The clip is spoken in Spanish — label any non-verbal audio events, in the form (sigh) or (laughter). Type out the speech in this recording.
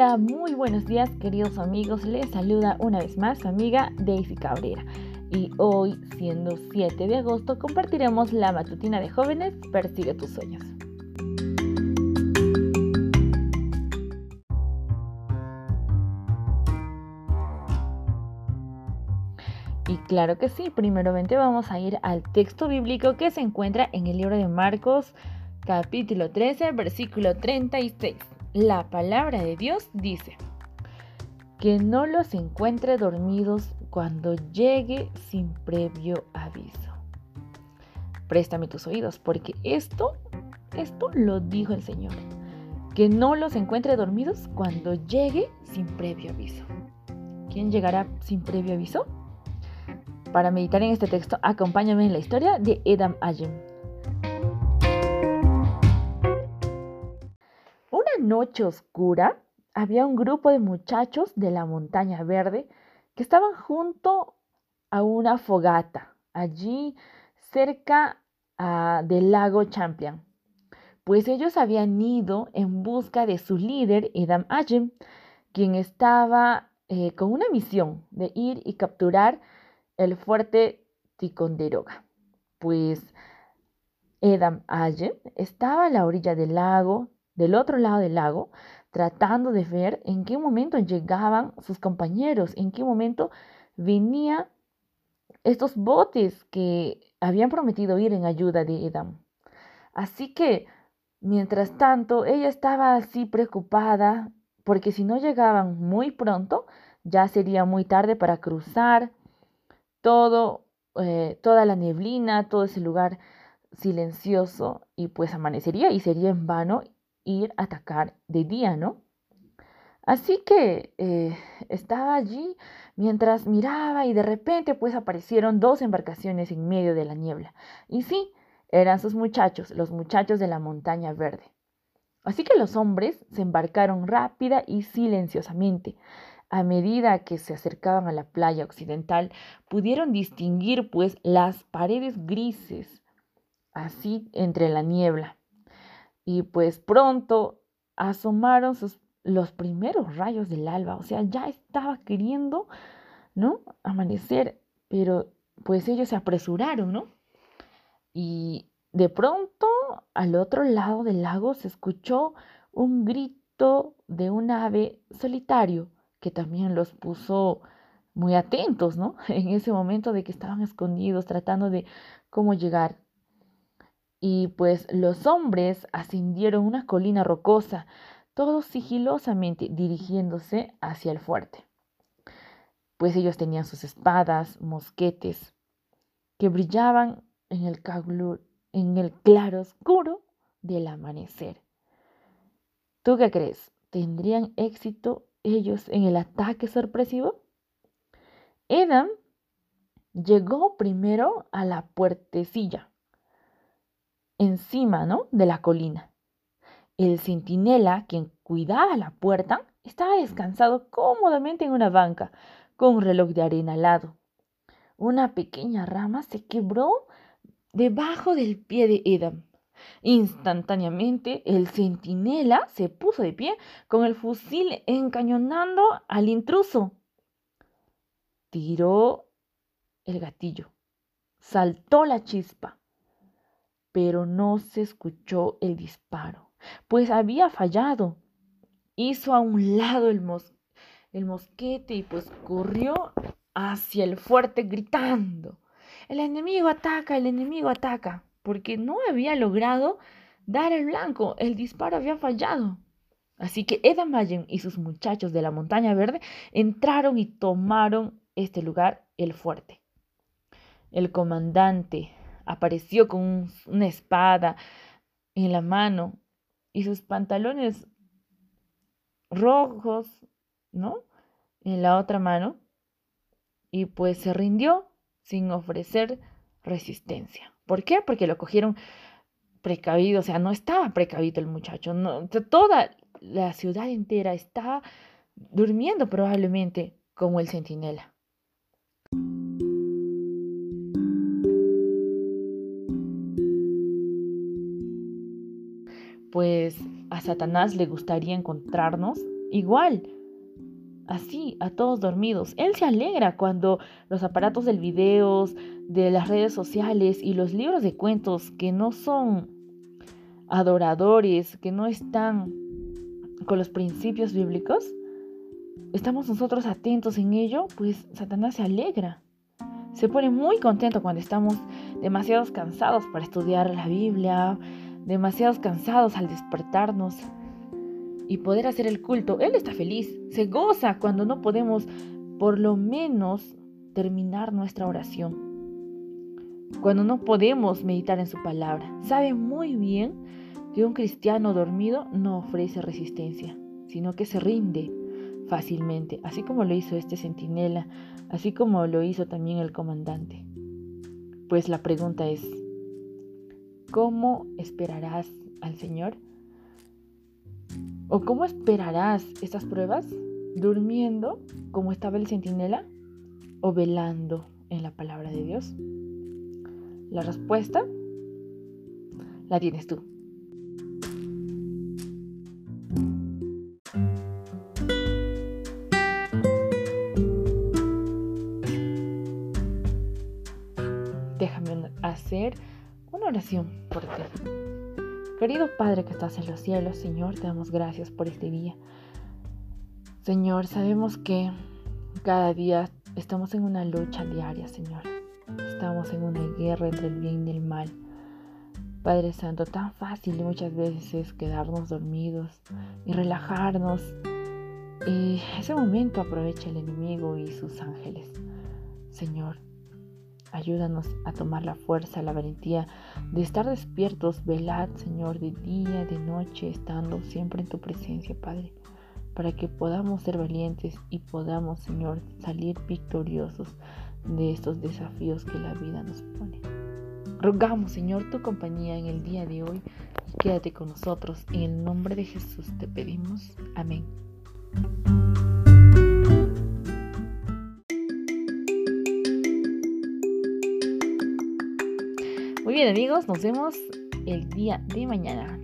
Muy buenos días queridos amigos. Les saluda una vez más su amiga Daisy Cabrera. Y hoy, siendo 7 de agosto, compartiremos la matutina de jóvenes Persigue tus sueños. Y claro que sí, primeramente vamos a ir al texto bíblico que se encuentra en el libro de Marcos, capítulo 13, versículo 36 la palabra de Dios dice, que no los encuentre dormidos cuando llegue sin previo aviso. Préstame tus oídos, porque esto, esto lo dijo el Señor. Que no los encuentre dormidos cuando llegue sin previo aviso. ¿Quién llegará sin previo aviso? Para meditar en este texto, acompáñame en la historia de Edam Ayem. Noche oscura había un grupo de muchachos de la montaña verde que estaban junto a una fogata, allí cerca ah, del lago Champion, pues ellos habían ido en busca de su líder, Edam Ajem, quien estaba eh, con una misión de ir y capturar el fuerte Ticonderoga. Pues Edam Ajem estaba a la orilla del lago, del otro lado del lago, tratando de ver en qué momento llegaban sus compañeros, en qué momento venían estos botes que habían prometido ir en ayuda de Edam. Así que, mientras tanto, ella estaba así preocupada porque si no llegaban muy pronto, ya sería muy tarde para cruzar todo, eh, toda la neblina, todo ese lugar silencioso y pues amanecería y sería en vano ir a atacar de día, ¿no? Así que eh, estaba allí mientras miraba y de repente pues aparecieron dos embarcaciones en medio de la niebla. Y sí, eran sus muchachos, los muchachos de la montaña verde. Así que los hombres se embarcaron rápida y silenciosamente. A medida que se acercaban a la playa occidental, pudieron distinguir pues las paredes grises, así entre la niebla y pues pronto asomaron los primeros rayos del alba, o sea, ya estaba queriendo, ¿no? Amanecer, pero pues ellos se apresuraron, ¿no? Y de pronto al otro lado del lago se escuchó un grito de un ave solitario que también los puso muy atentos, ¿no? (laughs) En ese momento de que estaban escondidos tratando de cómo llegar y pues los hombres ascendieron una colina rocosa, todos sigilosamente dirigiéndose hacia el fuerte. Pues ellos tenían sus espadas, mosquetes, que brillaban en el, en el claro oscuro del amanecer. ¿Tú qué crees? ¿Tendrían éxito ellos en el ataque sorpresivo? Edam llegó primero a la puertecilla encima ¿no? de la colina. El centinela, quien cuidaba la puerta, estaba descansado cómodamente en una banca, con un reloj de arena al lado. Una pequeña rama se quebró debajo del pie de Edam. Instantáneamente el centinela se puso de pie con el fusil encañonando al intruso. Tiró el gatillo. Saltó la chispa pero no se escuchó el disparo, pues había fallado. Hizo a un lado el, mosquete y pues corrió hacia el fuerte gritando, el enemigo ataca, el enemigo ataca, porque no había logrado dar el blanco, el disparo había fallado. Así que Edamayen y sus muchachos de la montaña verde entraron y tomaron este lugar, el fuerte. El comandante apareció con una espada en la mano y sus pantalones rojos, ¿no? En la otra mano. Y pues se rindió sin ofrecer resistencia. ¿Por qué? Porque lo cogieron precavido, o sea, no estaba precavido el muchacho, toda la ciudad entera estaba durmiendo probablemente como el centinela. Pues a Satanás le gustaría encontrarnos igual, así, a todos dormidos. Él se alegra cuando los aparatos del video, de las redes sociales y los libros de cuentos que no son adoradores, que no están con los principios bíblicos, estamos nosotros atentos en ello, pues Satanás se alegra. Se pone muy contento cuando estamos demasiado cansados para estudiar la Biblia, demasiados cansados al despertarnos y poder hacer el culto. Él está feliz, se goza cuando no podemos por lo menos terminar nuestra oración. Cuando no podemos meditar en su palabra. Sabe muy bien que un cristiano dormido no ofrece resistencia, sino que se rinde fácilmente, así como lo hizo este centinela, así como lo hizo también el comandante. Pues la pregunta es, ¿cómo esperarás al Señor? ¿O cómo esperarás estas pruebas? ¿Durmiendo como estaba el centinela o velando en la palabra de Dios? La respuesta la tienes tú. déjame hacer una oración por ti. Querido Padre que estás en los cielos, Señor, te damos gracias por este día. Señor, sabemos que cada día estamos en una lucha diaria, Señor. Estamos en una guerra entre el bien y el mal. Padre Santo, tan fácil muchas veces es quedarnos dormidos y relajarnos. Y ese momento aprovecha el enemigo y sus ángeles. Señor, Ayúdanos a tomar la fuerza, la valentía de estar despiertos, velad, Señor, de día, de noche, estando siempre en tu presencia, Padre, para que podamos ser valientes y podamos, Señor, salir victoriosos de estos desafíos que la vida nos pone. Rogamos, Señor, tu compañía en el día de hoy y quédate con nosotros. En el nombre de Jesús te pedimos. Amén. Bien amigos, nos vemos el día de mañana.